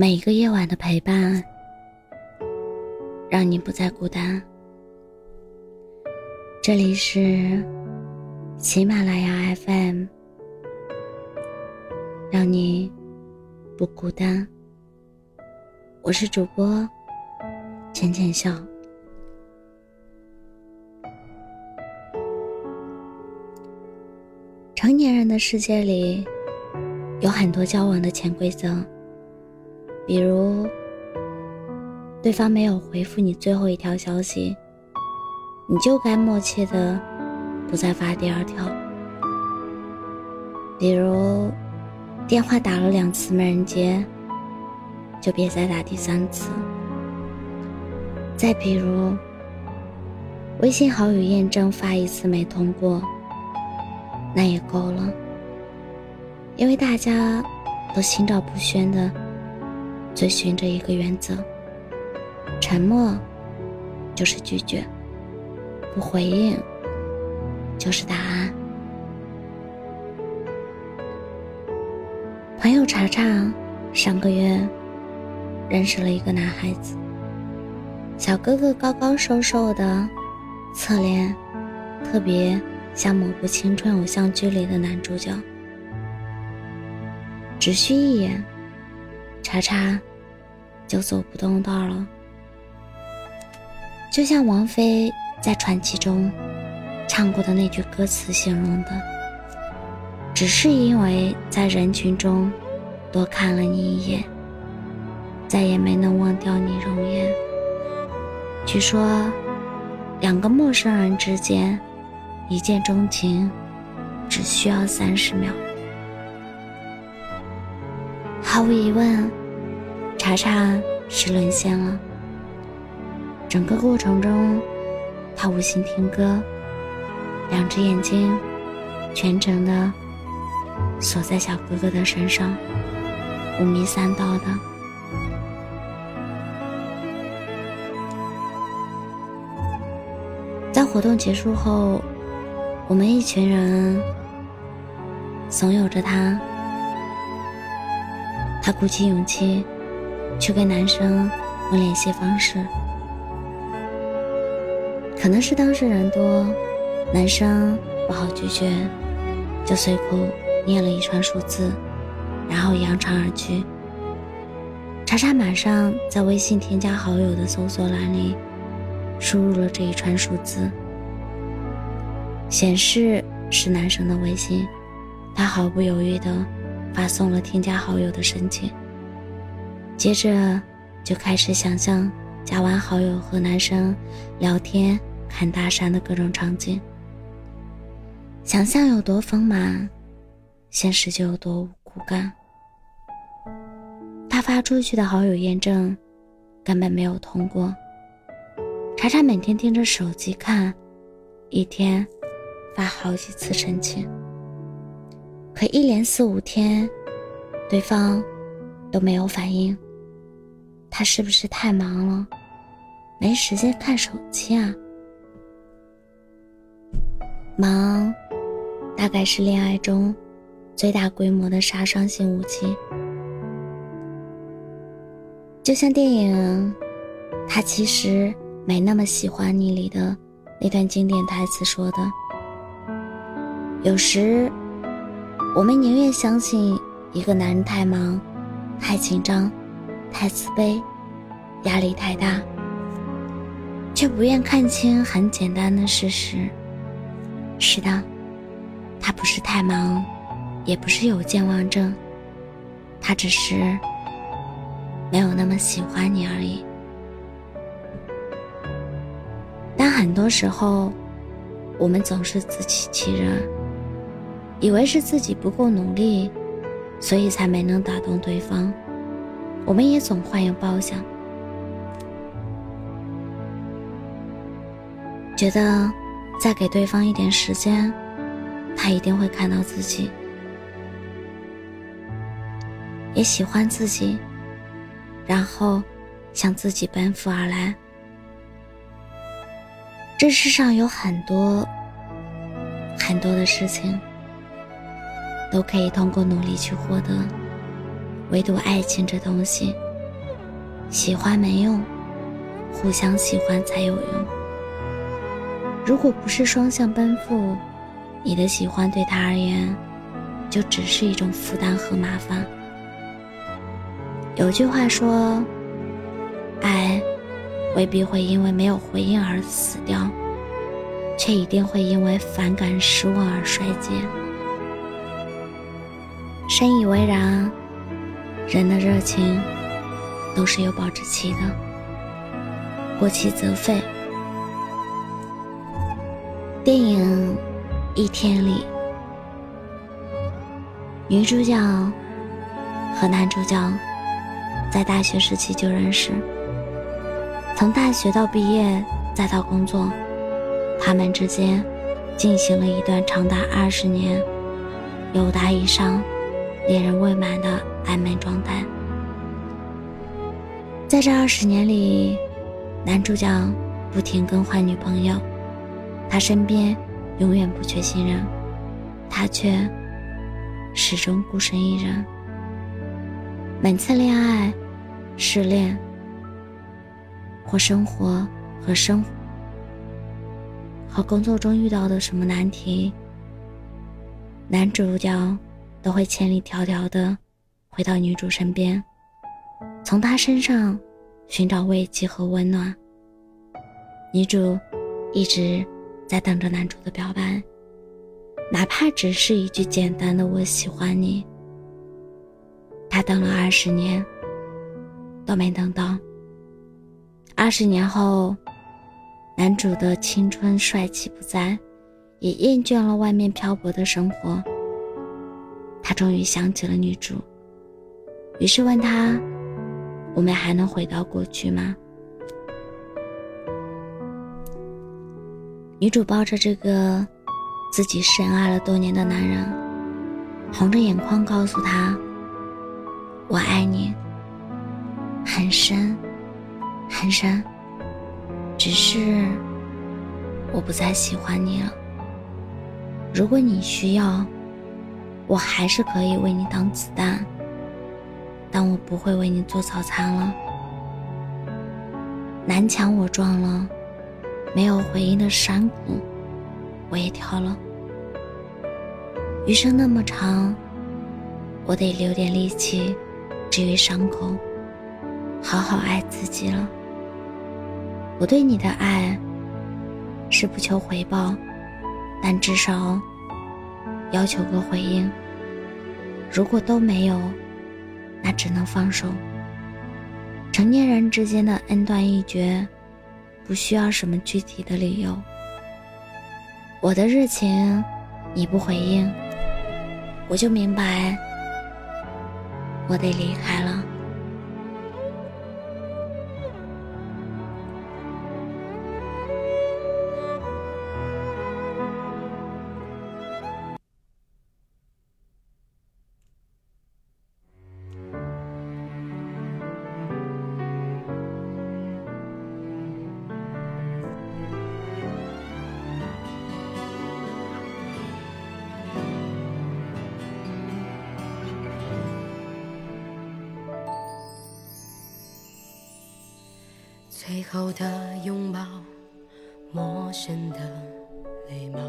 每一个夜晚的陪伴，让你不再孤单。这里是喜马拉雅 FM，让你不孤单。我是主播浅浅笑。成年人的世界里，有很多交往的潜规则。比如，对方没有回复你最后一条消息，你就该默契的不再发第二条。比如，电话打了两次没人接，就别再打第三次。再比如，微信好友验证发一次没通过，那也够了，因为大家都心照不宣的。遵循着一个原则：沉默就是拒绝，不回应就是答案。朋友查查上个月认识了一个男孩子，小哥哥高高瘦瘦的，侧脸特别像某部青春偶像剧里的男主角，只需一眼。查查，就走不动道了。就像王菲在传奇中唱过的那句歌词形容的：“只是因为在人群中多看了你一眼，再也没能忘掉你容颜。”据说，两个陌生人之间一见钟情，只需要三十秒。毫无疑问，查查是沦陷了。整个过程中，他无心听歌，两只眼睛全程的锁在小哥哥的身上，五迷三道的。在活动结束后，我们一群人怂恿着他。她鼓起勇气，去跟男生问联系方式。可能是当事人多，男生不好拒绝，就随口念了一串数字，然后扬长而去。查查马上在微信添加好友的搜索栏里输入了这一串数字，显示是男生的微信，他毫不犹豫的。发送了添加好友的申请，接着就开始想象加完好友和男生聊天、看大山的各种场景。想象有多丰满，现实就有多骨感。他发出去的好友验证根本没有通过。查查每天盯着手机看，一天发好几次申请。可一连四五天，对方都没有反应。他是不是太忙了，没时间看手机啊？忙，大概是恋爱中最大规模的杀伤性武器。就像电影《他其实没那么喜欢你》里的那段经典台词说的：“有时。”我们宁愿相信一个男人太忙、太紧张、太自卑、压力太大，却不愿看清很简单的事实：是的，他不是太忙，也不是有健忘症，他只是没有那么喜欢你而已。但很多时候，我们总是自欺欺人。以为是自己不够努力，所以才没能打动对方。我们也总患有褒奖，觉得再给对方一点时间，他一定会看到自己，也喜欢自己，然后向自己奔赴而来。这世上有很多很多的事情。都可以通过努力去获得，唯独爱情这东西，喜欢没用，互相喜欢才有用。如果不是双向奔赴，你的喜欢对他而言，就只是一种负担和麻烦。有句话说，爱未必会因为没有回应而死掉，却一定会因为反感、失望而衰竭。深以为然，人的热情都是有保质期的，过期则废。电影《一天》里，女主角和男主角在大学时期就认识，从大学到毕业再到工作，他们之间进行了一段长达二十年、有达以上、恋人未满的暧昧状态。在这二十年里，男主角不停更换女朋友。他身边永远不缺新人，他却始终孤身一人。每次恋爱、失恋或生活和生和工作中遇到的什么难题，男主角都会千里迢迢的回到女主身边，从她身上寻找慰藉和温暖。女主一直。在等着男主的表白，哪怕只是一句简单的“我喜欢你”，他等了二十年，都没等到。二十年后，男主的青春帅气不在，也厌倦了外面漂泊的生活。他终于想起了女主，于是问他：“我们还能回到过去吗？”女主抱着这个自己深爱了多年的男人，红着眼眶告诉他：“我爱你，很深，很深。只是我不再喜欢你了。如果你需要，我还是可以为你挡子弹，但我不会为你做早餐了。南墙我撞了。”没有回应的山谷，我也跳了。余生那么长，我得留点力气治愈伤口，好好爱自己了。我对你的爱是不求回报，但至少要求个回应。如果都没有，那只能放手。成年人之间的恩断义绝。不需要什么具体的理由。我的热情，你不回应，我就明白，我得离开了。后的拥抱，陌生的礼貌，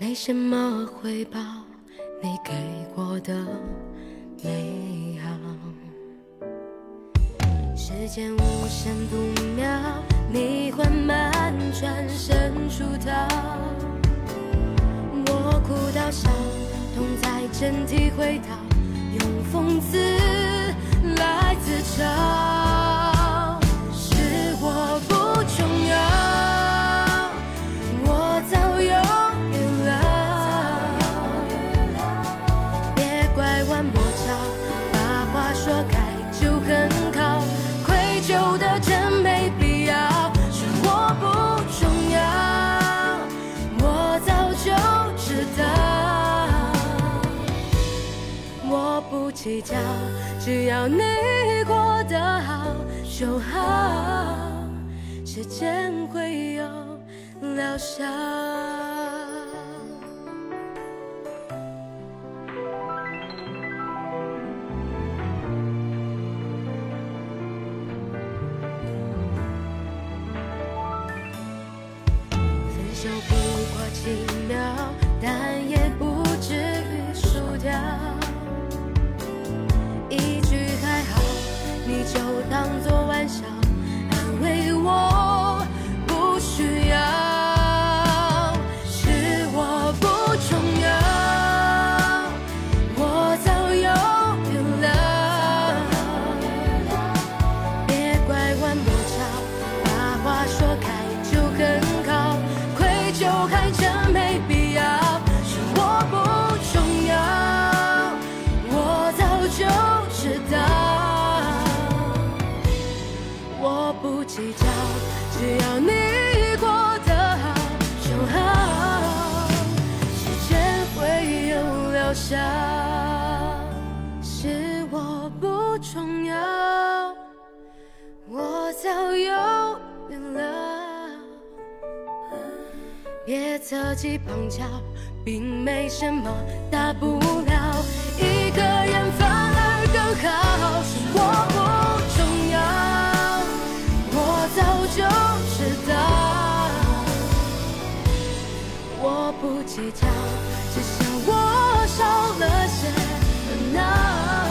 没什么回报你给过的美好。时间无声不妙，你缓慢转身出逃，我哭到笑，痛在真体会到，用讽刺。来自嘲，是我不重要，我早有预料。别拐弯抹角，把话说开就很好，愧疚的计较。只要你过得好就好，时间会有疗效。当作玩笑安慰我。早有点了。别侧击旁敲，并没什么大不了，一个人反而更好。我不重要，我早就知道，我不计较，只想我少了些烦恼。